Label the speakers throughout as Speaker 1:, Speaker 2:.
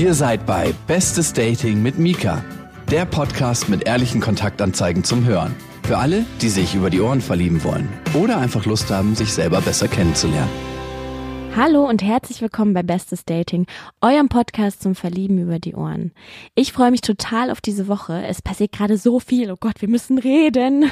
Speaker 1: Ihr seid bei Bestes Dating mit Mika, der Podcast mit ehrlichen Kontaktanzeigen zum Hören. Für alle, die sich über die Ohren verlieben wollen oder einfach Lust haben, sich selber besser kennenzulernen.
Speaker 2: Hallo und herzlich willkommen bei Bestes Dating, eurem Podcast zum Verlieben über die Ohren. Ich freue mich total auf diese Woche. Es passiert gerade so viel. Oh Gott, wir müssen reden.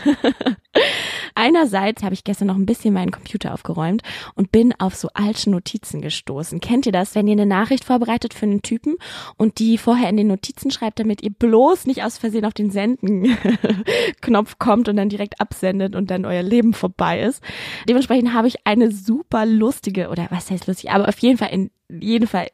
Speaker 2: Einerseits habe ich gestern noch ein bisschen meinen Computer aufgeräumt und bin auf so alte Notizen gestoßen. Kennt ihr das, wenn ihr eine Nachricht vorbereitet für einen Typen und die vorher in den Notizen schreibt, damit ihr bloß nicht aus Versehen auf den Senden-Knopf kommt und dann direkt absendet und dann euer Leben vorbei ist. Dementsprechend habe ich eine super lustige oder was heißt lustig, aber auf jeden Fall in jeden Fall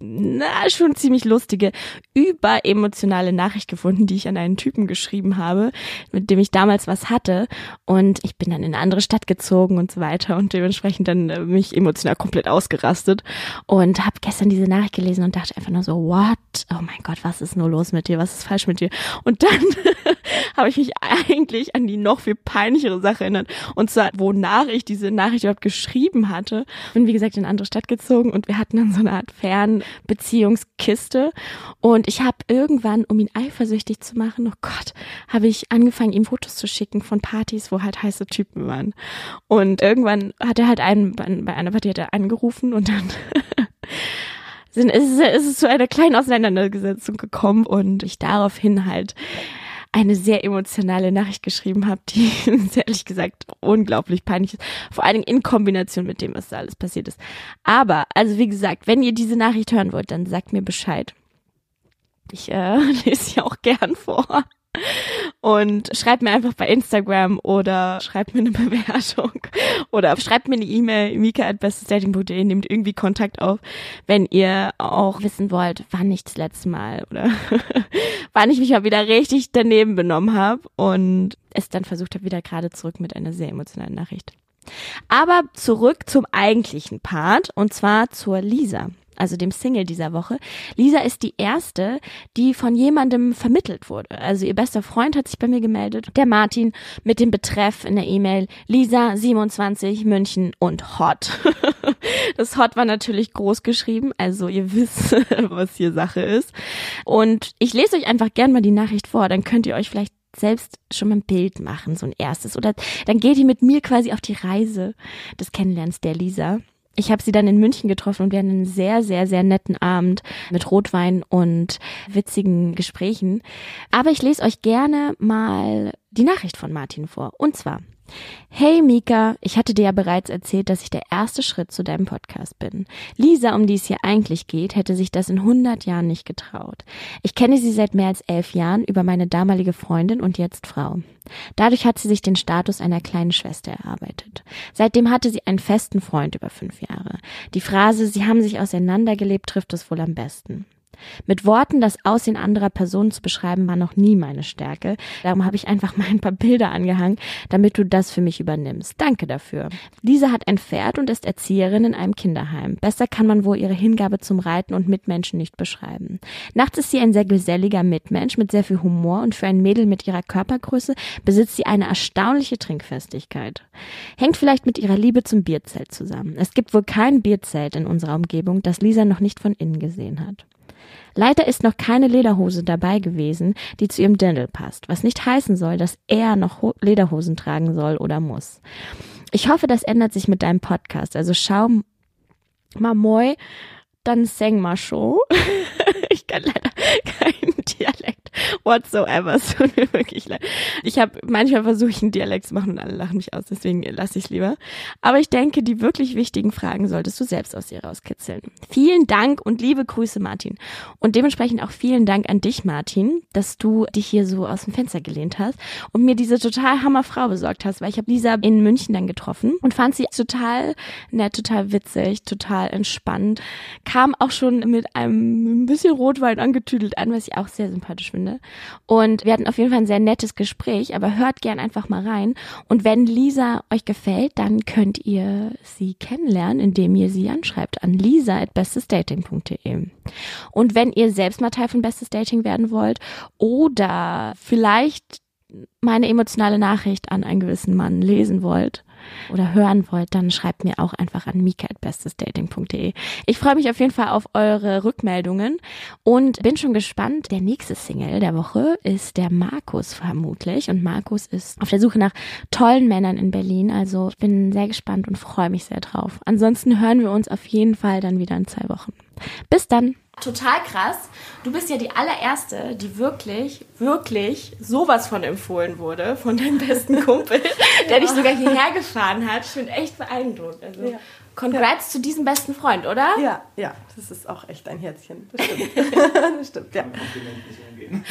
Speaker 2: na, schon ziemlich lustige, überemotionale Nachricht gefunden, die ich an einen Typen geschrieben habe, mit dem ich damals was hatte. Und ich bin dann in eine andere Stadt gezogen und so weiter und dementsprechend dann äh, mich emotional komplett ausgerastet und habe gestern diese Nachricht gelesen und dachte einfach nur so, what? Oh mein Gott, was ist nur los mit dir? Was ist falsch mit dir? Und dann habe ich mich eigentlich an die noch viel peinlichere Sache erinnert. Und zwar, wonach ich diese Nachricht überhaupt geschrieben hatte. Bin, wie gesagt, in eine andere Stadt gezogen und wir hatten dann so eine Art Fernbeziehungskiste. Und ich habe irgendwann, um ihn eifersüchtig zu machen, oh Gott, habe ich angefangen, ihm Fotos zu schicken von Partys, wo halt heiße Typen waren. Und irgendwann hat er halt einen, bei einer Party hat er angerufen und dann sind, ist, ist es zu einer kleinen Auseinandersetzung gekommen und ich daraufhin halt eine sehr emotionale Nachricht geschrieben habe, die ehrlich gesagt unglaublich peinlich ist. Vor allen Dingen in Kombination mit dem, was da alles passiert ist. Aber, also wie gesagt, wenn ihr diese Nachricht hören wollt, dann sagt mir Bescheid. Ich äh, lese sie auch gern vor. Und schreibt mir einfach bei Instagram oder schreibt mir eine Bewertung. Oder schreibt mir eine E-Mail, mika.bestesdating.de, nehmt irgendwie Kontakt auf, wenn ihr auch wissen wollt, wann ich das letzte Mal oder wann ich mich mal wieder richtig daneben benommen habe und es dann versucht habe, wieder gerade zurück mit einer sehr emotionalen Nachricht. Aber zurück zum eigentlichen Part und zwar zur Lisa also dem Single dieser Woche. Lisa ist die erste, die von jemandem vermittelt wurde. Also ihr bester Freund hat sich bei mir gemeldet, der Martin, mit dem Betreff in der E-Mail Lisa 27 München und Hot. das Hot war natürlich groß geschrieben, also ihr wisst, was hier Sache ist. Und ich lese euch einfach gern mal die Nachricht vor, dann könnt ihr euch vielleicht selbst schon mal ein Bild machen, so ein erstes. Oder dann geht ihr mit mir quasi auf die Reise des Kennenlernens der Lisa ich habe sie dann in München getroffen und wir hatten einen sehr, sehr, sehr netten Abend mit Rotwein und witzigen Gesprächen. Aber ich lese euch gerne mal die Nachricht von Martin vor. Und zwar, Hey Mika, ich hatte dir ja bereits erzählt, dass ich der erste Schritt zu deinem Podcast bin. Lisa, um die es hier eigentlich geht, hätte sich das in 100 Jahren nicht getraut. Ich kenne sie seit mehr als elf Jahren über meine damalige Freundin und jetzt Frau. Dadurch hat sie sich den Status einer kleinen Schwester erarbeitet. Seitdem hatte sie einen festen Freund über fünf Jahre. Die Phrase, sie haben sich auseinandergelebt, trifft es wohl am besten. Mit Worten das Aussehen anderer Personen zu beschreiben, war noch nie meine Stärke. Darum habe ich einfach mal ein paar Bilder angehangen, damit du das für mich übernimmst. Danke dafür. Lisa hat ein Pferd und ist Erzieherin in einem Kinderheim. Besser kann man wohl ihre Hingabe zum Reiten und Mitmenschen nicht beschreiben. Nachts ist sie ein sehr geselliger Mitmensch mit sehr viel Humor und für ein Mädel mit ihrer Körpergröße besitzt sie eine erstaunliche Trinkfestigkeit. Hängt vielleicht mit ihrer Liebe zum Bierzelt zusammen. Es gibt wohl kein Bierzelt in unserer Umgebung, das Lisa noch nicht von innen gesehen hat. Leider ist noch keine Lederhose dabei gewesen, die zu ihrem Dirndl passt, was nicht heißen soll, dass er noch Lederhosen tragen soll oder muss. Ich hoffe, das ändert sich mit deinem Podcast. Also schau mal moi, dann seng mal show. ich kann leider keinen Dialekt whatsoever. Es tut mir wirklich leid. Ich habe manchmal versuche ich einen Dialekt zu machen und alle lachen mich aus, deswegen lasse ich es lieber. Aber ich denke, die wirklich wichtigen Fragen solltest du selbst aus dir rauskitzeln. Vielen Dank und liebe Grüße, Martin. Und dementsprechend auch vielen Dank an dich, Martin, dass du dich hier so aus dem Fenster gelehnt hast und mir diese total hammer Frau besorgt hast, weil ich habe Lisa in München dann getroffen und fand sie total nett, total witzig, total entspannt. Kam auch schon mit einem ein bisschen Rotwein angetüdelt an, was ich auch sehr sympathisch finde. Und wir hatten auf jeden Fall ein sehr nettes Gespräch, aber hört gern einfach mal rein. Und wenn Lisa euch gefällt, dann könnt ihr sie kennenlernen, indem ihr sie anschreibt an lisa.bestesdating.de. Und wenn ihr selbst mal Teil von Bestes Dating werden wollt oder vielleicht meine emotionale Nachricht an einen gewissen Mann lesen wollt,
Speaker 3: oder hören wollt, dann schreibt mir auch einfach an mika.bestesdating.de. Ich freue mich auf jeden Fall auf eure Rückmeldungen und bin schon gespannt. Der nächste Single der Woche ist der Markus vermutlich und Markus ist auf der Suche nach tollen Männern in Berlin. Also ich bin sehr gespannt und freue mich sehr drauf. Ansonsten hören wir uns auf jeden Fall dann wieder in zwei Wochen. Bis dann!
Speaker 2: Total krass. Du bist ja die allererste, die wirklich, wirklich sowas von empfohlen wurde von deinem besten Kumpel, der dich sogar hierher gefahren hat. Ich bin echt beeindruckt. Also, ja. Congrats ja. zu diesem besten Freund, oder?
Speaker 4: Ja, ja, das ist auch echt ein Herzchen. Das stimmt. das stimmt, ja.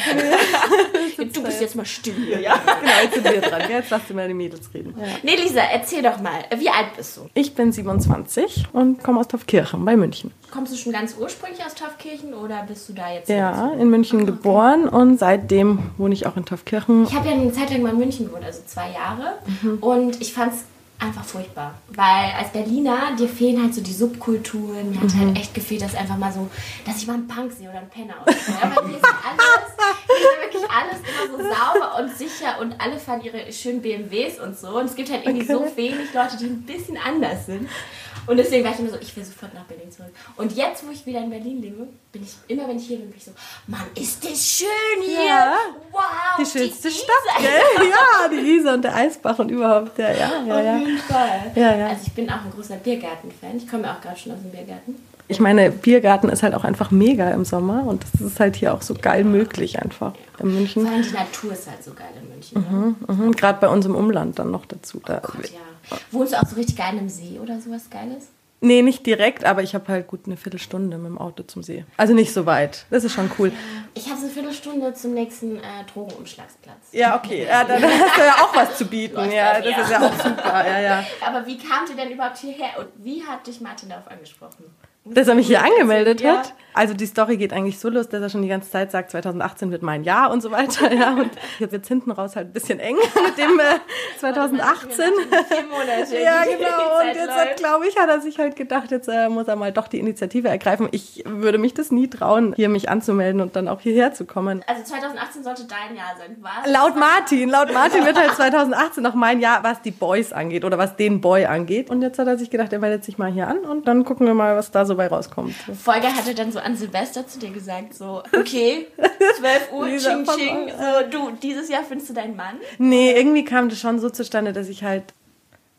Speaker 2: du bist jetzt mal still hier.
Speaker 4: Ja, genau, jetzt sind wir dran. Jetzt lass dir mal die Mädels reden. Ja.
Speaker 2: Nee, Lisa, erzähl doch mal, wie alt bist du?
Speaker 4: Ich bin 27 und komme aus Taufkirchen bei München.
Speaker 2: Kommst du schon ganz ursprünglich aus Taufkirchen oder bist du da jetzt?
Speaker 4: Ja, in München okay. geboren und seitdem wohne ich auch in Taufkirchen.
Speaker 2: Ich habe ja eine Zeit lang mal in München gewohnt, also zwei Jahre. Mhm. Und ich fand es einfach furchtbar. Weil als Berliner, dir fehlen halt so die Subkulturen. Mir hat halt mhm. echt gefehlt, dass einfach mal so, dass ich mal einen Punk sehe oder einen Penner. Oder so. Ja, bei mir ist alles, hier wirklich alles immer so sauber und sicher und alle fahren ihre schönen BMWs und so. Und es gibt halt irgendwie okay. so wenig Leute, die ein bisschen anders sind. Und deswegen war ich immer so, ich will sofort nach Berlin zurück. Und jetzt, wo ich wieder in Berlin lebe, bin ich, immer wenn ich hier bin, bin ich so, Mann, ist das schön hier! Ja. Wow!
Speaker 4: Die schönste die Stadt, gell? Ja, die Isar und der Eisbach und überhaupt, ja, ja, ja.
Speaker 2: ja. Auf jeden Fall. Ja, ja. Also ich bin auch ein großer Biergarten-Fan. Ich komme ja auch gerade schon aus dem Biergarten.
Speaker 4: Ich meine, Biergarten ist halt auch einfach mega im Sommer und das ist halt hier auch so geil möglich einfach in München.
Speaker 2: Vor allem die Natur ist halt so geil in München. Ne? Mhm,
Speaker 4: mhm. Gerade bei uns im Umland dann noch dazu. Da.
Speaker 2: Oh Gott, ja. Wohnst du auch so richtig geil im See oder sowas Geiles?
Speaker 4: Nee, nicht direkt, aber ich habe halt gut eine Viertelstunde mit dem Auto zum See. Also nicht so weit. Das ist schon cool.
Speaker 2: Ich habe eine Viertelstunde zum nächsten äh, Drogenumschlagsplatz.
Speaker 4: Ja, okay. Ja, dann hast du ja auch was zu bieten. ja, das ist ja auch super. Ja, ja.
Speaker 2: Aber wie kamt ihr denn überhaupt hierher und wie hat dich Martin darauf angesprochen?
Speaker 4: Dass er mich hier angemeldet ja. hat. Also die Story geht eigentlich so los, dass er schon die ganze Zeit sagt, 2018 wird mein Jahr und so weiter. Ja, und jetzt wird hinten raus halt ein bisschen eng mit dem äh, 2018.
Speaker 2: Vier Monate.
Speaker 4: ja, genau. Und jetzt glaube ich, hat er sich halt gedacht, jetzt äh, muss er mal doch die Initiative ergreifen. Ich würde mich das nie trauen, hier mich anzumelden und dann auch hierher zu kommen.
Speaker 2: Also 2018 sollte dein Jahr sein, was?
Speaker 4: Laut Martin, laut Martin wird halt 2018 noch mein Jahr, was die Boys angeht oder was den Boy angeht. Und jetzt hat er sich gedacht, er meldet sich mal hier an und dann gucken wir mal, was da so bei rauskommt.
Speaker 2: Folger hatte dann so an Silvester zu dir gesagt, so, okay, 12 Uhr, ching, ching, so, du, dieses Jahr findest du deinen Mann?
Speaker 4: Nee, irgendwie kam das schon so zustande, dass ich halt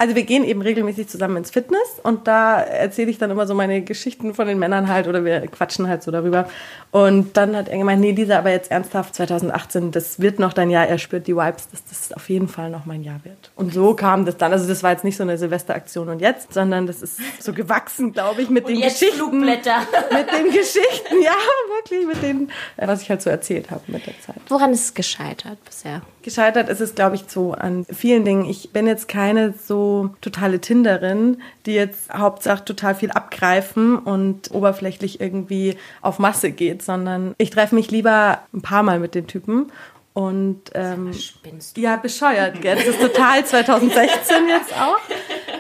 Speaker 4: also wir gehen eben regelmäßig zusammen ins Fitness und da erzähle ich dann immer so meine Geschichten von den Männern halt oder wir quatschen halt so darüber. Und dann hat er gemeint, nee, Lisa, aber jetzt ernsthaft 2018, das wird noch dein Jahr. Er spürt die Vibes, dass das auf jeden Fall noch mein Jahr wird. Und so kam das dann. Also das war jetzt nicht so eine Silvesteraktion und jetzt, sondern das ist so gewachsen, glaube ich, mit und den Geschichten.
Speaker 2: Flugblätter.
Speaker 4: Mit den Geschichten, ja, wirklich, mit denen, was ich halt so erzählt habe mit der Zeit.
Speaker 2: Woran ist es gescheitert bisher?
Speaker 4: Gescheitert ist es, glaube ich, so an vielen Dingen. Ich bin jetzt keine so totale Tinderin, die jetzt Hauptsache total viel abgreifen und oberflächlich irgendwie auf Masse geht, sondern ich treffe mich lieber ein paar Mal mit den Typen und ähm, ja, bescheuert, gell? Das ist total 2016 jetzt auch.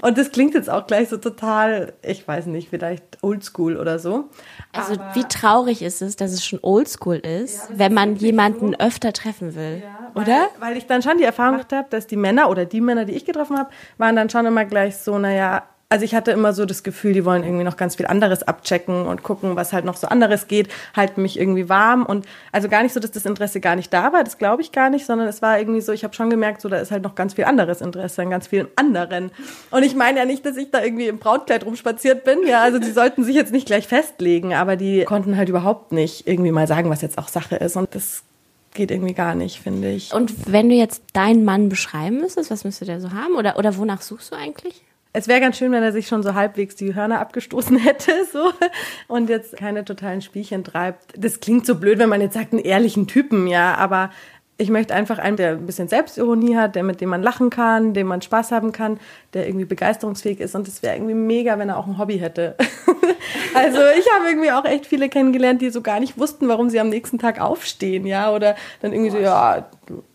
Speaker 4: Und das klingt jetzt auch gleich so total, ich weiß nicht, vielleicht oldschool oder so.
Speaker 3: Also Aber wie traurig ist es, dass es schon oldschool ist, ja, wenn man jemanden so. öfter treffen will, ja,
Speaker 4: weil,
Speaker 3: oder?
Speaker 4: Weil ich dann schon die Erfahrung gemacht habe, dass die Männer oder die Männer, die ich getroffen habe, waren dann schon immer gleich so, naja, also ich hatte immer so das Gefühl, die wollen irgendwie noch ganz viel anderes abchecken und gucken, was halt noch so anderes geht, halten mich irgendwie warm und also gar nicht so, dass das Interesse gar nicht da war, das glaube ich gar nicht, sondern es war irgendwie so, ich habe schon gemerkt, so da ist halt noch ganz viel anderes Interesse an ganz vielen anderen. Und ich meine ja nicht, dass ich da irgendwie im Brautkleid rumspaziert bin, ja, also die sollten sich jetzt nicht gleich festlegen, aber die konnten halt überhaupt nicht irgendwie mal sagen, was jetzt auch Sache ist und das geht irgendwie gar nicht, finde ich.
Speaker 3: Und wenn du jetzt deinen Mann beschreiben müsstest, was müsste der so haben oder oder wonach suchst du eigentlich?
Speaker 4: Es wäre ganz schön, wenn er sich schon so halbwegs die Hörner abgestoßen hätte, so und jetzt keine totalen Spielchen treibt. Das klingt so blöd, wenn man jetzt sagt, einen ehrlichen Typen, ja, aber ich möchte einfach einen, der ein bisschen Selbstironie hat, der mit dem man lachen kann, dem man Spaß haben kann, der irgendwie begeisterungsfähig ist und es wäre irgendwie mega, wenn er auch ein Hobby hätte. also ich habe irgendwie auch echt viele kennengelernt, die so gar nicht wussten, warum sie am nächsten Tag aufstehen, ja, oder dann irgendwie so, ja,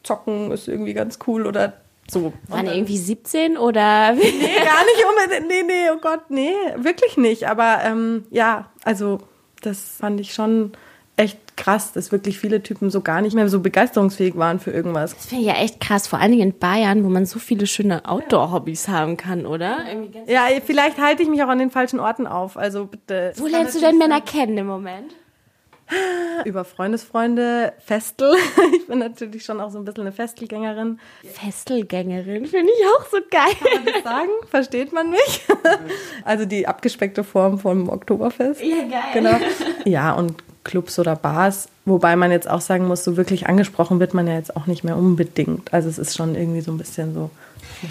Speaker 4: zocken ist irgendwie ganz cool oder so.
Speaker 3: Waren irgendwie 17 oder?
Speaker 4: nee, gar nicht unbedingt. Nee, nee, oh Gott, nee, wirklich nicht. Aber ähm, ja, also das fand ich schon echt krass, dass wirklich viele Typen so gar nicht mehr so begeisterungsfähig waren für irgendwas.
Speaker 2: Das finde ich ja echt krass, vor allen Dingen in Bayern, wo man so viele schöne Outdoor-Hobbys haben kann, oder?
Speaker 4: Ja, vielleicht halte ich mich auch an den falschen Orten auf. Also bitte.
Speaker 2: Wo lernst du denn Männer kennen im Moment?
Speaker 4: Über Freundesfreunde, Festel. Ich bin natürlich schon auch so ein bisschen eine Festelgängerin.
Speaker 2: Festelgängerin finde ich auch so geil.
Speaker 4: Kann man das sagen? Versteht man mich? Also die abgespeckte Form vom Oktoberfest.
Speaker 2: Ja, geil.
Speaker 4: Genau. Ja, und Clubs oder Bars. Wobei man jetzt auch sagen muss, so wirklich angesprochen wird man ja jetzt auch nicht mehr unbedingt. Also es ist schon irgendwie so ein bisschen so.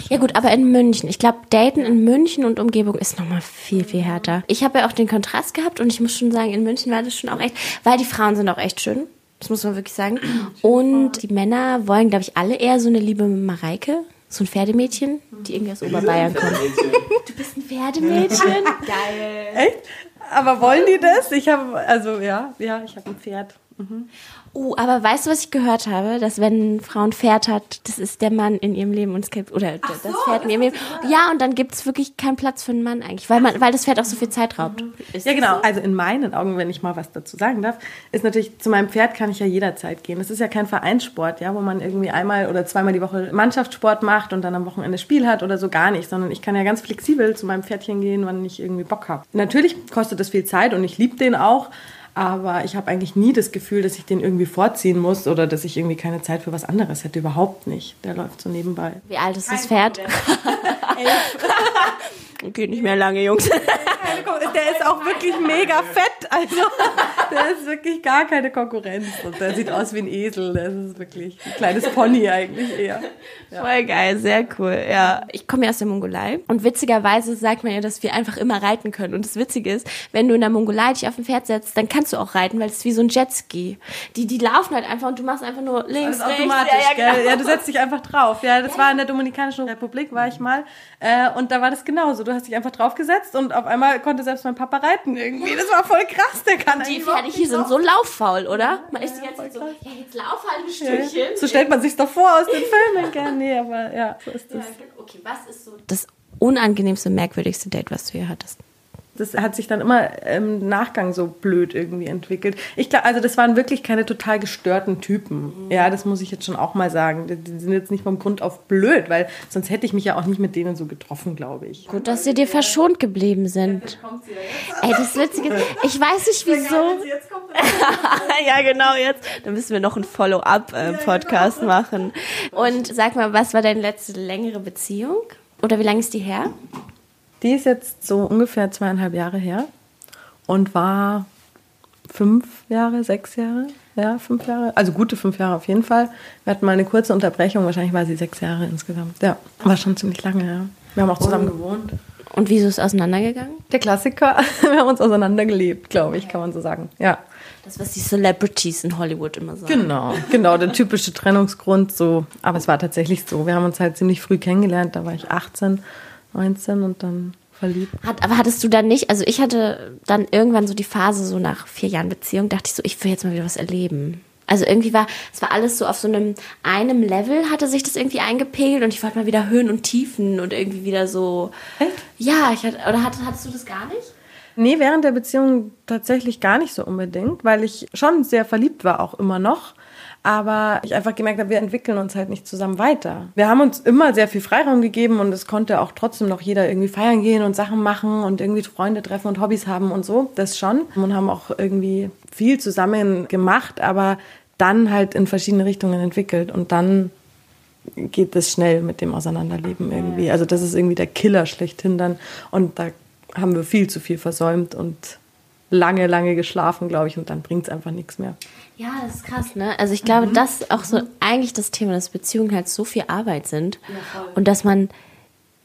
Speaker 2: Ja gut, aber in München. Ich glaube, Daten in München und Umgebung ist nochmal viel, viel härter. Ich habe ja auch den Kontrast gehabt und ich muss schon sagen, in München war das schon auch echt, weil die Frauen sind auch echt schön. Das muss man wirklich sagen. Und die Männer wollen, glaube ich, alle eher so eine liebe Mareike. So ein Pferdemädchen, die irgendwie aus Oberbayern kommt. Du bist ein Pferdemädchen? Geil.
Speaker 4: Echt? Aber wollen die das? Ich habe, also ja, ja, ich habe ein Pferd.
Speaker 2: Oh, aber weißt du, was ich gehört habe? Dass wenn eine Frau ein Pferd hat, das ist der Mann in ihrem Leben und es gibt, oder das Pferd in ihrem Leben. Ja, und dann gibt es wirklich keinen Platz für einen Mann eigentlich, weil man, weil das Pferd auch so viel Zeit raubt. Ist
Speaker 4: Ja, genau.
Speaker 2: so?
Speaker 4: Also in meinen Augen, wenn ich mal was dazu sagen darf, ist natürlich, zu meinem Pferd kann ich ja jederzeit gehen. Das ist ja kein Vereinssport, ja, wo man irgendwie einmal oder zweimal die Woche Mannschaftssport macht und dann am Wochenende Spiel hat oder so gar nicht, sondern ich kann ja ganz flexibel zu meinem Pferdchen gehen, wann ich irgendwie Bock habe. Natürlich kostet das viel Zeit und ich liebe den auch. Aber ich habe eigentlich nie das Gefühl, dass ich den irgendwie vorziehen muss oder dass ich irgendwie keine Zeit für was anderes hätte. Überhaupt nicht. Der läuft so nebenbei.
Speaker 2: Wie alt ist das Pferd? okay, nicht mehr lange, Jungs.
Speaker 4: Der ist auch wirklich mega fett. Also, der ist wirklich gar keine Konkurrenz. Und der sieht aus wie ein Esel. Das ist wirklich ein kleines Pony eigentlich eher.
Speaker 2: Voll geil, sehr cool. Ja, ich komme ja aus der Mongolei und witzigerweise sagt man ja, dass wir einfach immer reiten können. Und das Witzige ist, wenn du in der Mongolei dich auf ein Pferd setzt, dann kannst du auch reiten, weil es ist wie so ein Jetski. Die, die laufen halt einfach und du machst einfach nur links,
Speaker 4: Das ist
Speaker 2: rechts.
Speaker 4: automatisch,
Speaker 2: ja, ja,
Speaker 4: gell?
Speaker 2: genau.
Speaker 4: Ja, du setzt dich einfach drauf. Ja, das war in der Dominikanischen Republik, war ich mal. Äh, und da war das genauso. Du hast dich einfach draufgesetzt und auf einmal konnte selbst mein Papa reiten irgendwie. Das war voll krass. Der kann
Speaker 2: Die Pferde
Speaker 4: überhaupt
Speaker 2: hier sind so lauffaul, oder? Man ist die ganze Zeit so,
Speaker 4: voll
Speaker 2: ja, jetzt lauf halt ein. Stückchen.
Speaker 4: So stellt man sich doch vor aus den Filmen. Gell? Nee, aber ja, so ist das.
Speaker 2: Okay, was ist so das unangenehmste, merkwürdigste Date, was du hier hattest?
Speaker 4: Das hat sich dann immer im Nachgang so blöd irgendwie entwickelt. Ich glaube, also das waren wirklich keine total gestörten Typen. Ja, das muss ich jetzt schon auch mal sagen. Die, sind jetzt nicht vom Grund auf blöd, weil sonst hätte ich mich ja auch nicht mit denen so getroffen, glaube ich.
Speaker 2: Gut, dass sie dir verschont geblieben sind. Ey, das Witzige ist, ich weiß nicht wieso. ja, genau, jetzt. Dann müssen wir noch einen Follow-up-Podcast machen. Und sag mal, was war deine letzte längere Beziehung? Oder wie lange ist die her?
Speaker 4: Die ist jetzt so ungefähr zweieinhalb Jahre her und war fünf Jahre, sechs Jahre, ja, fünf Jahre, also gute fünf Jahre auf jeden Fall. Wir hatten mal eine kurze Unterbrechung, wahrscheinlich war sie sechs Jahre insgesamt. Ja, war schon ziemlich lange, ja. Wir haben auch zusammen gewohnt.
Speaker 2: Und wieso ist es auseinandergegangen?
Speaker 4: Der Klassiker, wir haben uns auseinandergelebt, glaube ich, kann man so sagen. Ja,
Speaker 2: Das, was die Celebrities in Hollywood immer sagen.
Speaker 4: genau, genau, der typische Trennungsgrund so. Aber es war tatsächlich so. Wir haben uns halt ziemlich früh kennengelernt, da war ich 18, 19 und dann verliebt.
Speaker 2: Hat, aber hattest du dann nicht, also ich hatte dann irgendwann so die Phase, so nach vier Jahren Beziehung, dachte ich so, ich will jetzt mal wieder was erleben. Also irgendwie war, es war alles so auf so einem, einem Level hatte sich das irgendwie eingepegelt und ich wollte mal wieder Höhen und Tiefen und irgendwie wieder so.
Speaker 4: Echt?
Speaker 2: Ja, ich hatte, oder hattest, hattest du das gar nicht?
Speaker 4: Nee, während der Beziehung tatsächlich gar nicht so unbedingt, weil ich schon sehr verliebt war, auch immer noch. Aber ich einfach gemerkt habe, wir entwickeln uns halt nicht zusammen weiter. Wir haben uns immer sehr viel Freiraum gegeben und es konnte auch trotzdem noch jeder irgendwie feiern gehen und Sachen machen und irgendwie Freunde treffen und Hobbys haben und so. Das schon. Und haben auch irgendwie viel zusammen gemacht, aber dann halt in verschiedene Richtungen entwickelt und dann geht es schnell mit dem Auseinanderleben irgendwie. Also das ist irgendwie der Killer schlechthin dann. Und da haben wir viel zu viel versäumt und lange, lange geschlafen, glaube ich, und dann bringt es einfach nichts mehr.
Speaker 2: Ja, das ist krass, ne? Also ich glaube, dass auch so eigentlich das Thema, dass Beziehungen halt so viel Arbeit sind und dass man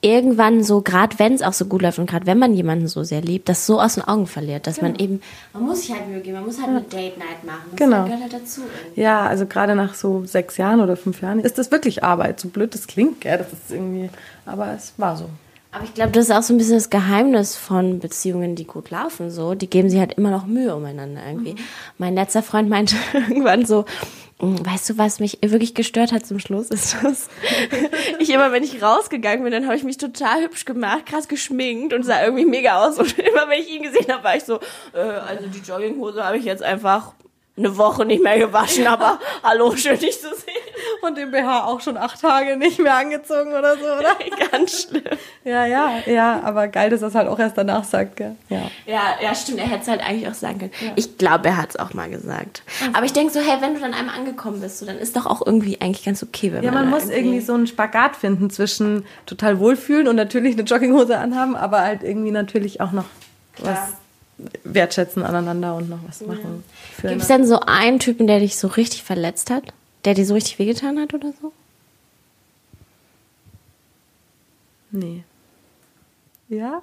Speaker 2: irgendwann so, gerade wenn es auch so gut läuft und gerade wenn man jemanden so sehr liebt, das so aus den Augen verliert, dass man eben, man muss sich halt Mühe geben, man muss halt eine Date Night machen. Das
Speaker 4: Genau.
Speaker 2: gehört halt dazu. irgendwie.
Speaker 4: Ja, also gerade nach so sechs Jahren oder fünf Jahren ist das wirklich Arbeit. So blöd das klingt, gell? Das ist irgendwie, aber es war so.
Speaker 2: Aber ich glaube, das ist auch so ein bisschen das Geheimnis von Beziehungen, die gut laufen. So, die geben sich halt immer noch Mühe umeinander irgendwie. Mein letzter Freund meinte irgendwann so, "Mm, weißt du, was mich wirklich gestört hat zum Schluss, ist das. ich immer, wenn ich rausgegangen bin, dann habe ich mich total hübsch gemacht, krass geschminkt und sah irgendwie mega aus. Und immer, wenn ich ihn gesehen habe, war ich so, äh, also die Jogginghose habe ich jetzt einfach eine Woche nicht mehr gewaschen, aber hallo, schön dich zu sehen.
Speaker 4: Und den BH auch schon acht Tage nicht mehr angezogen oder so, oder?
Speaker 2: Ganz schlimm.
Speaker 4: Ja, ja, ja, aber geil, dass er es halt auch erst danach sagt, gell? Ja.
Speaker 2: Ja, ja, stimmt. Er hätte es halt eigentlich auch sagen können. Ich glaube, er hat es auch mal gesagt. Aber ich denke so, hey, wenn du dann einmal angekommen bist, so, dann ist doch auch irgendwie eigentlich ganz okay, wenn
Speaker 4: Ja,
Speaker 2: man
Speaker 4: man
Speaker 2: da
Speaker 4: muss irgendwie so einen Spagat finden zwischen total wohlfühlen und natürlich eine Jogginghose anhaben, aber halt irgendwie natürlich auch noch was wertschätzen aneinander und noch was machen.
Speaker 2: Gibt es denn so einen Typen, der dich so richtig verletzt hat? Der dir so richtig wehgetan hat oder so?
Speaker 4: Nee. Ja?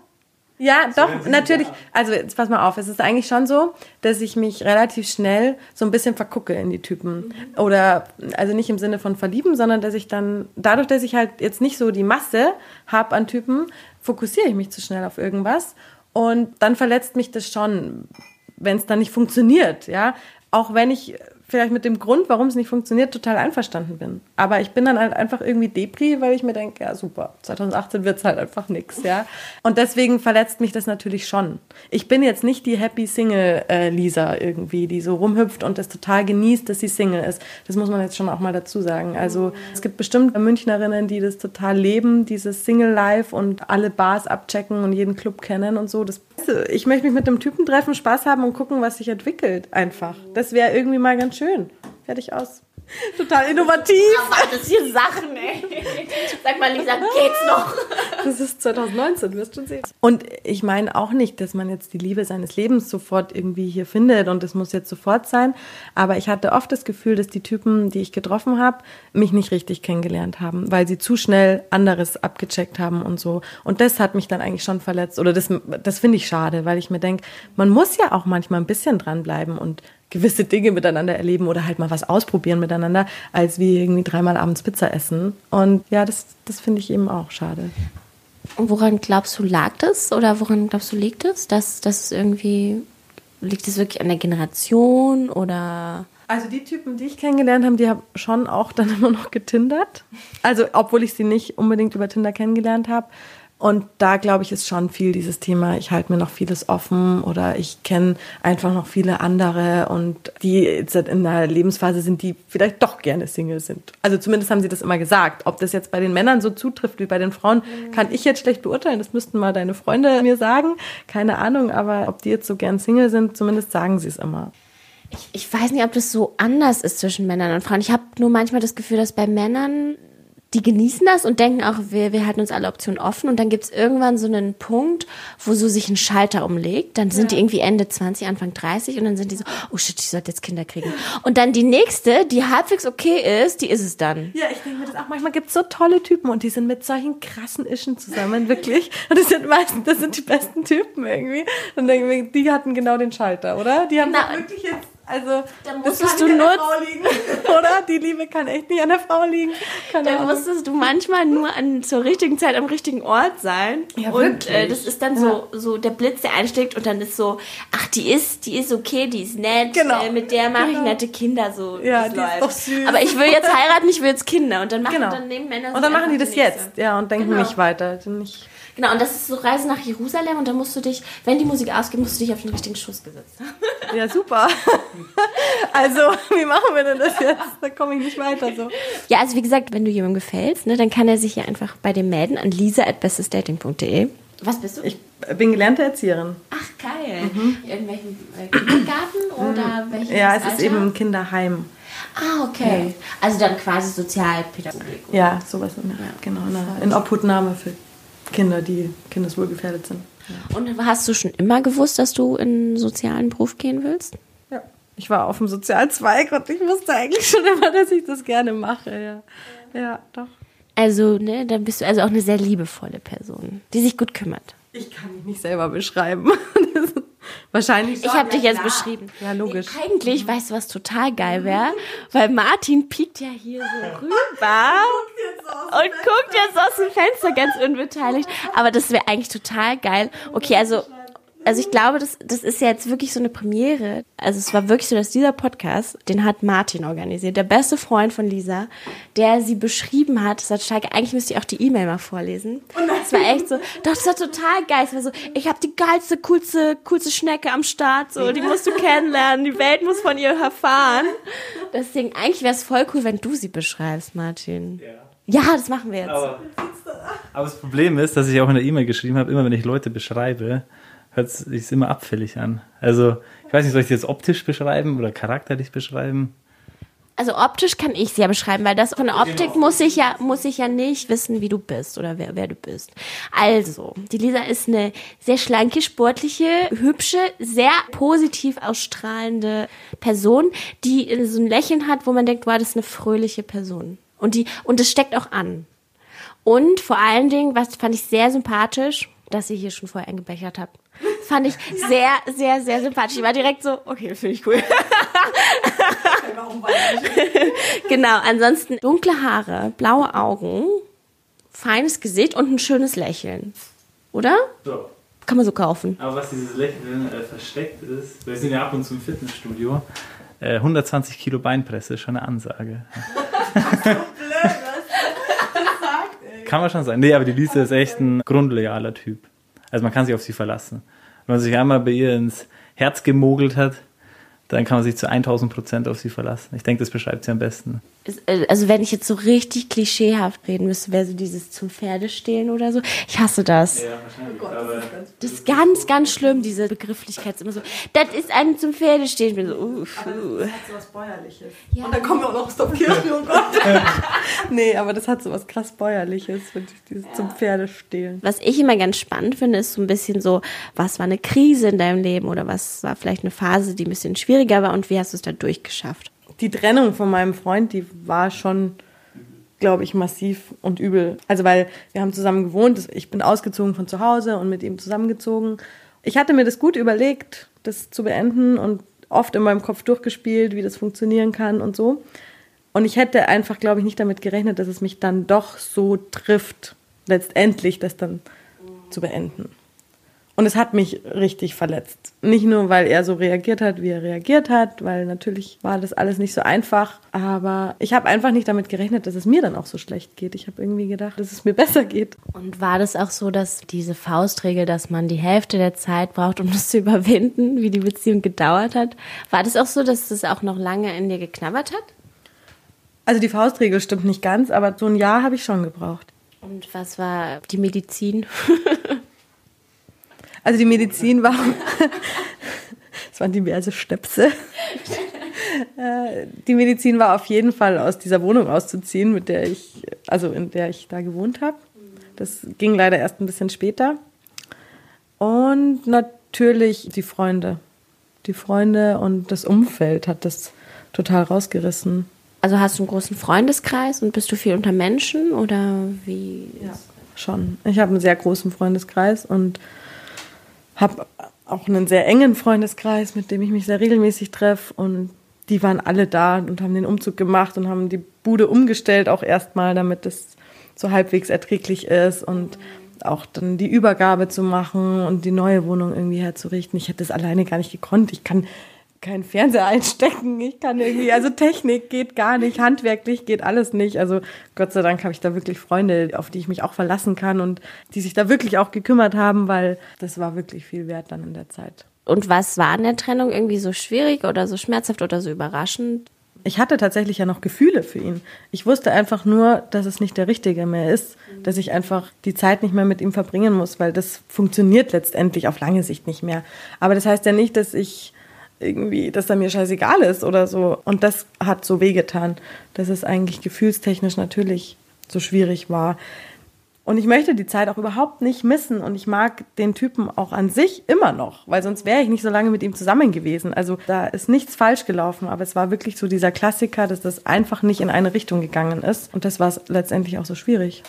Speaker 4: Ja, doch, natürlich. Also jetzt pass mal auf, es ist eigentlich schon so, dass ich mich relativ schnell so ein bisschen vergucke in die Typen. Oder, also nicht im Sinne von verlieben, sondern dass ich dann, dadurch, dass ich halt jetzt nicht so die Masse habe an Typen, fokussiere ich mich zu schnell auf irgendwas. Und dann verletzt mich das schon, wenn es dann nicht funktioniert, ja. Auch wenn ich vielleicht mit dem Grund, warum es nicht funktioniert, total einverstanden bin. Aber ich bin dann halt einfach irgendwie Depri, weil ich mir denke, ja super, 2018 wird's halt einfach nix, ja. Und deswegen verletzt mich das natürlich schon. Ich bin jetzt nicht die Happy Single äh, Lisa irgendwie, die so rumhüpft und das total genießt, dass sie Single ist. Das muss man jetzt schon auch mal dazu sagen. Also es gibt bestimmt Münchnerinnen, die das total leben, dieses Single Life und alle Bars abchecken und jeden Club kennen und so. Das ich möchte mich mit dem Typen treffen, Spaß haben und gucken, was sich entwickelt. Einfach. Das wäre irgendwie mal ganz schön. Fertig aus. Total innovativ.
Speaker 2: Das hier Sachen, ey. Sag mal, Lisa, geht's noch?
Speaker 4: Das ist 2019, wirst schon sehen. Und ich meine auch nicht, dass man jetzt die Liebe seines Lebens sofort irgendwie hier findet und es muss jetzt sofort sein. Aber ich hatte oft das Gefühl, dass die Typen, die ich getroffen habe, mich nicht richtig kennengelernt haben, weil sie zu schnell anderes abgecheckt haben und so. Und das hat mich dann eigentlich schon verletzt. Oder das, das finde ich schade, weil ich mir denke, man muss ja auch manchmal ein bisschen dranbleiben und gewisse Dinge miteinander erleben oder halt mal was ausprobieren miteinander, als wie irgendwie dreimal abends Pizza essen. Und ja, das, das finde ich eben auch schade.
Speaker 2: Und woran glaubst du, lag das? Oder woran glaubst du, liegt es? Dass das irgendwie, liegt es wirklich an der Generation oder?
Speaker 4: Also die Typen, die ich kennengelernt habe, die haben schon auch dann immer noch getindert. Also obwohl ich sie nicht unbedingt über Tinder kennengelernt habe. Und da glaube ich, ist schon viel dieses Thema, ich halte mir noch vieles offen oder ich kenne einfach noch viele andere und die jetzt in einer Lebensphase sind, die vielleicht doch gerne Single sind. Also zumindest haben sie das immer gesagt. Ob das jetzt bei den Männern so zutrifft wie bei den Frauen, kann ich jetzt schlecht beurteilen. Das müssten mal deine Freunde mir sagen. Keine Ahnung, aber ob die jetzt so gern Single sind, zumindest sagen sie es immer.
Speaker 2: Ich, ich weiß nicht, ob das so anders ist zwischen Männern und Frauen. Ich habe nur manchmal das Gefühl, dass bei Männern, die genießen das und denken auch, wir, wir halten uns alle Optionen offen. Und dann gibt's irgendwann so einen Punkt, wo so sich ein Schalter umlegt. Dann sind die irgendwie Ende 20, Anfang 30 und dann sind die so, oh shit, ich sollte jetzt Kinder kriegen. Und dann die nächste, die halbwegs okay ist, die ist es dann.
Speaker 4: Ja, ich denke mir das auch. Manchmal gibt es so tolle Typen und die sind mit solchen krassen Ischen zusammen, wirklich. Und das sind meistens, das sind die besten Typen irgendwie. Und denke mir, die hatten genau den Schalter, oder? Die haben
Speaker 2: Na,
Speaker 4: wirklich jetzt, also,
Speaker 2: dann
Speaker 4: das
Speaker 2: musstest du nur-
Speaker 4: der Frau liegen, oder? Die Liebe kann echt nicht an der Frau liegen. Keine
Speaker 2: Dann
Speaker 4: Ahnung.
Speaker 2: musstest du manchmal nur an zur richtigen Zeit am richtigen Ort sein.
Speaker 4: Ja,
Speaker 2: und äh, das ist dann so, so der Blitz, der einschlägt und dann ist so, ach, die ist, die ist okay, die ist nett,
Speaker 4: Genau.
Speaker 2: äh, mit der mache ich
Speaker 4: Genau.
Speaker 2: nette Kinder so.
Speaker 4: Ja,
Speaker 2: das
Speaker 4: die ist
Speaker 2: läuft.
Speaker 4: doch süß.
Speaker 2: Aber ich will jetzt heiraten, ich will jetzt Kinder und dann machen
Speaker 4: Genau.
Speaker 2: dann nehmen Männer
Speaker 4: Und dann machen die das
Speaker 2: nächste.
Speaker 4: jetzt, ja, und denken
Speaker 2: Genau.
Speaker 4: nicht weiter. Nicht,
Speaker 2: Genau, und das ist so Reise nach Jerusalem und dann musst du dich, wenn die Musik ausgeht, musst du dich auf den richtigen Schuss gesetzt haben.
Speaker 4: ja, super. also, wie machen wir denn das jetzt? Da komme ich nicht weiter so.
Speaker 2: Ja, also wie gesagt, wenn du jemandem gefällst, ne, dann kann er sich ja einfach bei dir melden an lisa.bestesdating.de. Was bist du?
Speaker 4: Ich bin gelernte Erzieherin.
Speaker 2: Ach, geil. In welchem äh, Kindergarten oder welches
Speaker 4: Mhm. Ja, es
Speaker 2: Alter?
Speaker 4: ist eben ein Kinderheim.
Speaker 2: Ah, okay. Also dann quasi Sozialpädagogik.
Speaker 4: Ja, sowas in der Art, genau. In Obhutnahme für Kinder, die kindeswohlgefährdet sind.
Speaker 2: Und hast du schon immer gewusst, dass du in einen sozialen Beruf gehen willst?
Speaker 4: Ja. Ich war auf dem Sozialzweig und ich wusste eigentlich schon immer, dass ich das gerne mache. Ja, ja doch.
Speaker 2: Also, ne, dann bist du also auch eine sehr liebevolle Person, die sich gut kümmert.
Speaker 4: Ich kann mich nicht selber beschreiben. Wahrscheinlich
Speaker 2: Ich habe dich jetzt beschrieben.
Speaker 4: Ja, logisch.
Speaker 2: Eigentlich, weißt du, was total geil wäre? Weil Martin piekt ja hier so rüber und guckt jetzt aus dem Fenster ganz unbeteiligt. Aber das wäre eigentlich total geil. Okay, also Also ich glaube, das, das ist ja jetzt wirklich so eine Premiere. Also es war wirklich so, dass dieser Podcast, den hat Martin organisiert, der beste Freund von Lisa, der sie beschrieben hat. Das hat Steige, eigentlich müsste ich auch die E-Mail mal vorlesen. Das war echt so, doch, das war total geil. Es war so, ich habe die geilste, coolste, coolste Schnecke am Start, so, die musst du kennenlernen, die Welt muss von ihr erfahren. Deswegen, eigentlich wäre es voll cool, wenn du sie beschreibst, Martin. Ja. Ja, das machen wir jetzt.
Speaker 5: Aber, aber das Problem ist, dass ich auch in der E-Mail geschrieben habe, immer wenn ich Leute beschreibe, hört es sich immer abfällig an. Also, ich weiß nicht, soll ich sie jetzt optisch beschreiben oder charakterlich beschreiben?
Speaker 2: Also optisch kann ich sie ja beschreiben, weil das von der Optik muss ich ja muss ich ja nicht wissen, wie du bist oder wer, wer du bist. Also, die Lisa ist eine sehr schlanke, sportliche, hübsche, sehr positiv ausstrahlende Person, die so ein Lächeln hat, wo man denkt, wow, das ist eine fröhliche Person. Und die und das steckt auch an. Und vor allen Dingen, was fand ich sehr sympathisch, dass ihr hier schon vorher eingebechert habt. Das fand ich sehr, sehr, sehr sympathisch. Ich war direkt so, okay, finde ich cool. genau, ansonsten dunkle Haare, blaue Augen, feines Gesicht und ein schönes Lächeln. Oder?
Speaker 5: So.
Speaker 2: Kann man so kaufen.
Speaker 5: Aber was dieses Lächeln äh, versteckt ist, wir sind ja ab und zu im Fitnessstudio, äh, 120 Kilo Beinpresse ist schon eine Ansage. Kann man schon sagen. Nee, aber die Lisa ist echt ein grundloyaler Typ. Also man kann sich auf sie verlassen. Wenn man sich einmal bei ihr ins Herz gemogelt hat, dann kann man sich zu 1000 Prozent auf sie verlassen. Ich denke, das beschreibt sie am besten.
Speaker 2: Also wenn ich jetzt so richtig klischeehaft reden müsste, wäre so dieses zum Pferdestehlen oder so. Ich hasse das.
Speaker 5: Ja, wahrscheinlich.
Speaker 4: Gott, das ist ganz
Speaker 2: ganz, schlimm, diese Begrifflichkeit. ist Immer so, das ist ein zum Pferdestehlen. Ich bin so, uh,
Speaker 4: Aber
Speaker 2: uh.
Speaker 4: das hat so was Bäuerliches.
Speaker 2: Ja.
Speaker 4: Und dann kommen wir auch noch Stop Kirchen, oh Gott. nee, aber das hat so was krass Bäuerliches, dieses zum Pferdestehlen.
Speaker 2: Was ich immer ganz spannend finde, ist so ein bisschen so, was war eine Krise in deinem Leben oder was war vielleicht eine Phase, die ein bisschen schwieriger war und wie hast du es da durchgeschafft?
Speaker 4: Die Trennung von meinem Freund, die war schon, glaube ich, massiv und übel. Also weil wir haben zusammen gewohnt, ich bin ausgezogen von zu Hause und mit ihm zusammengezogen. Ich hatte mir das gut überlegt, das zu beenden und oft in meinem Kopf durchgespielt, wie das funktionieren kann und so. Und ich hätte einfach, glaube ich, nicht damit gerechnet, dass es mich dann doch so trifft, letztendlich das dann zu beenden. Und es hat mich richtig verletzt. Nicht nur, weil er so reagiert hat, wie er reagiert hat, weil natürlich war das alles nicht so einfach. Aber ich habe einfach nicht damit gerechnet, dass es mir dann auch so schlecht geht. Ich habe irgendwie gedacht, dass es mir besser geht.
Speaker 2: Und war das auch so, dass diese Faustregel, dass man die Hälfte der Zeit braucht, um das zu überwinden, wie die Beziehung gedauert hat, war das auch so, dass das auch noch lange in dir geknabbert hat?
Speaker 4: Also die Faustregel stimmt nicht ganz, aber so ein Jahr habe ich schon gebraucht.
Speaker 2: Und was war die Medizin?
Speaker 4: Also die Medizin war, es waren diverse Stöpsel. Äh, Die Medizin war auf jeden Fall aus dieser Wohnung auszuziehen, mit der ich, also in der ich da gewohnt habe. Das ging leider erst ein bisschen später. Und natürlich die Freunde. Die Freunde und das Umfeld hat das total rausgerissen.
Speaker 2: Also hast du einen großen Freundeskreis und bist du viel unter Menschen oder wie?
Speaker 4: Schon. Ich habe einen sehr großen Freundeskreis und habe auch einen sehr engen Freundeskreis, mit dem ich mich sehr regelmäßig treffe. Und die waren alle da und haben den Umzug gemacht und haben die Bude umgestellt, auch erstmal, damit es so halbwegs erträglich ist und auch dann die Übergabe zu machen und die neue Wohnung irgendwie herzurichten. Ich hätte das alleine gar nicht gekonnt. Ich kann keinen Fernseher einstecken. Ich kann irgendwie, also Technik geht gar nicht, handwerklich geht alles nicht. Also Gott sei Dank habe ich da wirklich Freunde, auf die ich mich auch verlassen kann und die sich da wirklich auch gekümmert haben, weil das war wirklich viel wert dann in der Zeit.
Speaker 2: Und was war an der Trennung irgendwie so schwierig oder so schmerzhaft oder so überraschend?
Speaker 4: Ich hatte tatsächlich ja noch Gefühle für ihn. Ich wusste einfach nur, dass es nicht der Richtige mehr ist, dass ich einfach die Zeit nicht mehr mit ihm verbringen muss, weil das funktioniert letztendlich auf lange Sicht nicht mehr. Aber das heißt ja nicht, dass ich irgendwie, dass er mir scheißegal ist oder so. Und das hat so wehgetan, dass es eigentlich gefühlstechnisch natürlich so schwierig war. Und ich möchte die Zeit auch überhaupt nicht missen und ich mag den Typen auch an sich immer noch, weil sonst wäre ich nicht so lange mit ihm zusammen gewesen. Also da ist nichts falsch gelaufen, aber es war wirklich so dieser Klassiker, dass das einfach nicht in eine Richtung gegangen ist und das war es letztendlich auch so schwierig.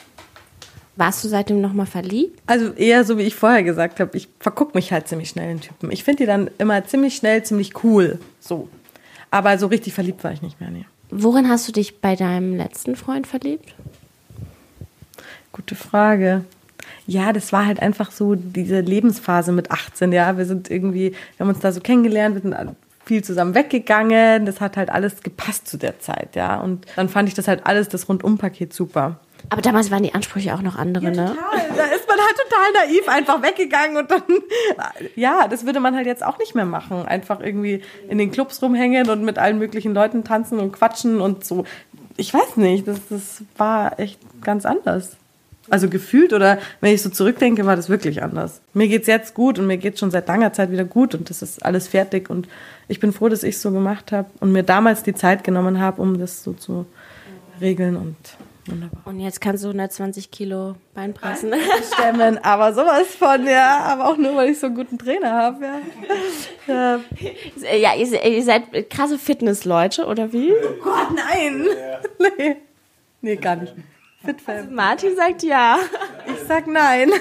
Speaker 2: Warst du seitdem nochmal verliebt?
Speaker 4: Also eher so, wie ich vorher gesagt habe, ich verguck mich halt ziemlich schnell in Typen. Ich finde die dann immer ziemlich schnell, ziemlich cool, so. Aber so richtig verliebt war ich nicht mehr, nee.
Speaker 2: Worin hast du dich bei deinem letzten Freund verliebt?
Speaker 4: Gute Frage. Ja, das war halt einfach so diese Lebensphase mit 18, ja. Wir sind irgendwie, wir haben uns da so kennengelernt, wir sind viel zusammen weggegangen. Das hat halt alles gepasst zu der Zeit, ja. Und dann fand ich das halt alles, das Rundumpaket super.
Speaker 2: Aber damals waren die Ansprüche auch noch andere, ja, ne?
Speaker 4: Total. Da ist man halt total naiv einfach weggegangen und dann, ja, das würde man halt jetzt auch nicht mehr machen. Einfach irgendwie in den Clubs rumhängen und mit allen möglichen Leuten tanzen und quatschen und so. Ich weiß nicht, das, das war echt ganz anders. Also gefühlt oder wenn ich so zurückdenke, war das wirklich anders. Mir geht's jetzt gut und mir geht's schon seit langer Zeit wieder gut und das ist alles fertig und ich bin froh, dass ich es so gemacht habe und mir damals die Zeit genommen habe, um das so zu regeln und
Speaker 2: wunderbar. Und jetzt kannst du 120 Kilo Beinpressen
Speaker 4: stemmen, aber sowas von, ja, aber auch nur, weil ich so einen guten Trainer habe, ja.
Speaker 2: Ja, ja ihr, seid krasse Fitnessleute, oder wie?
Speaker 4: Oh Gott, nein! nee. nee, gar nicht.
Speaker 2: Fitfam. Also Martin sagt ja.
Speaker 4: Ich sag nein.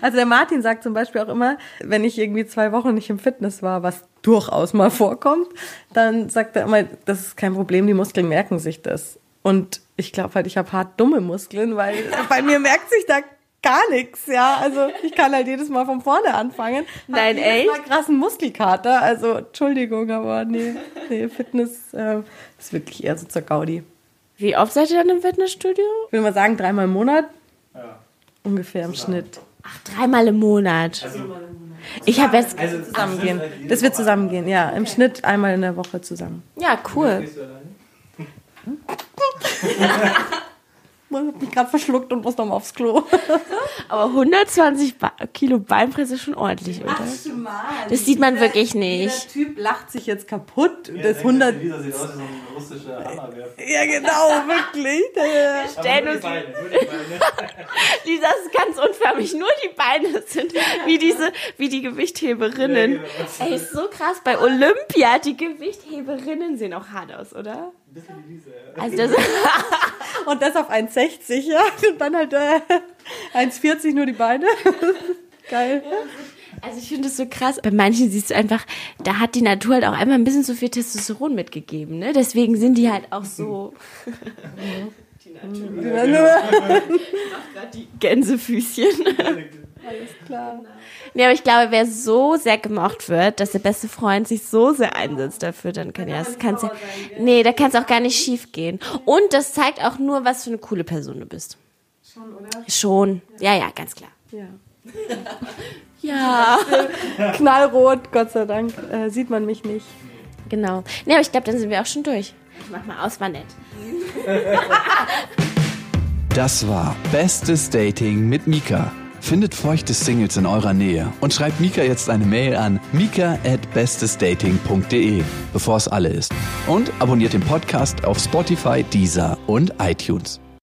Speaker 4: Also der Martin sagt zum Beispiel auch immer, wenn ich irgendwie zwei Wochen nicht im Fitness war, was durchaus mal vorkommt, dann sagt er immer, das ist kein Problem, die Muskeln merken sich das. Und ich glaube halt, ich habe hart dumme Muskeln, weil bei mir merkt sich da gar nichts, ja. Also ich kann halt jedes Mal von vorne anfangen.
Speaker 2: Nein,
Speaker 4: hab
Speaker 2: echt?
Speaker 4: Mal krassen Muskelkater. Also Entschuldigung, aber nee, nee Fitness äh, ist wirklich eher so zur Gaudi.
Speaker 2: Wie oft seid ihr dann im Fitnessstudio?
Speaker 4: Ich will mal sagen, dreimal im Monat. Ja. Ungefähr im Schnitt.
Speaker 2: Ach, dreimal im Monat. Also, ich habe jetzt
Speaker 4: also zusammengehen. Das wird zusammengehen, ja. Im Schnitt einmal in der Woche zusammen.
Speaker 2: Ja, cool.
Speaker 4: Ich hab mich gerade verschluckt und muss nochmal aufs Klo.
Speaker 2: Aber 120 ba Kilo Beinpresse ist schon ordentlich, oder?
Speaker 4: Ach, mal.
Speaker 2: Das sieht man wirklich nicht.
Speaker 4: Der Typ lacht sich jetzt kaputt. Ja, das 100 Lisa sieht aus wie so ein russischer Hammerwerfer. Ja, genau, wirklich.
Speaker 2: Wir stellen uns. Lisa ist ganz unförmig. Nur die Beine sind wie diese, wie die Gewichtheberinnen. Ja, genau. Ey, ist so krass. Bei Olympia, die Gewichtheberinnen sehen auch hart aus, oder? Ein bisschen wie Lisa,
Speaker 4: ja. Also das und das auf 1,60, ja. Und dann halt äh, 1,40 nur die Beine. Geil.
Speaker 2: Also ich finde es so krass. Bei manchen siehst du einfach, da hat die Natur halt auch einmal ein bisschen zu viel Testosteron mitgegeben. Ne? Deswegen sind die halt auch so. die Natur. Die Natur. die Gänsefüßchen. Alles klar. Nee, aber ich glaube, wer so sehr gemocht wird, dass der beste Freund sich so sehr einsetzt dafür, dann kann ja, das kann's ja, nee, da kann es auch gar nicht schief gehen. Und das zeigt auch nur, was für eine coole Person du bist. Schon, oder? Schon. Ja, ja, ganz klar. Ja.
Speaker 4: ja. Knallrot, Gott sei Dank, äh, sieht man mich nicht.
Speaker 2: Genau. Nee, aber ich glaube, dann sind wir auch schon durch. Ich mach mal aus, war nett.
Speaker 1: Das war Bestes Dating mit Mika. Findet feuchte Singles in eurer Nähe und schreibt Mika jetzt eine Mail an mika at bestesdating.de, bevor es alle ist. Und abonniert den Podcast auf Spotify, Deezer und iTunes.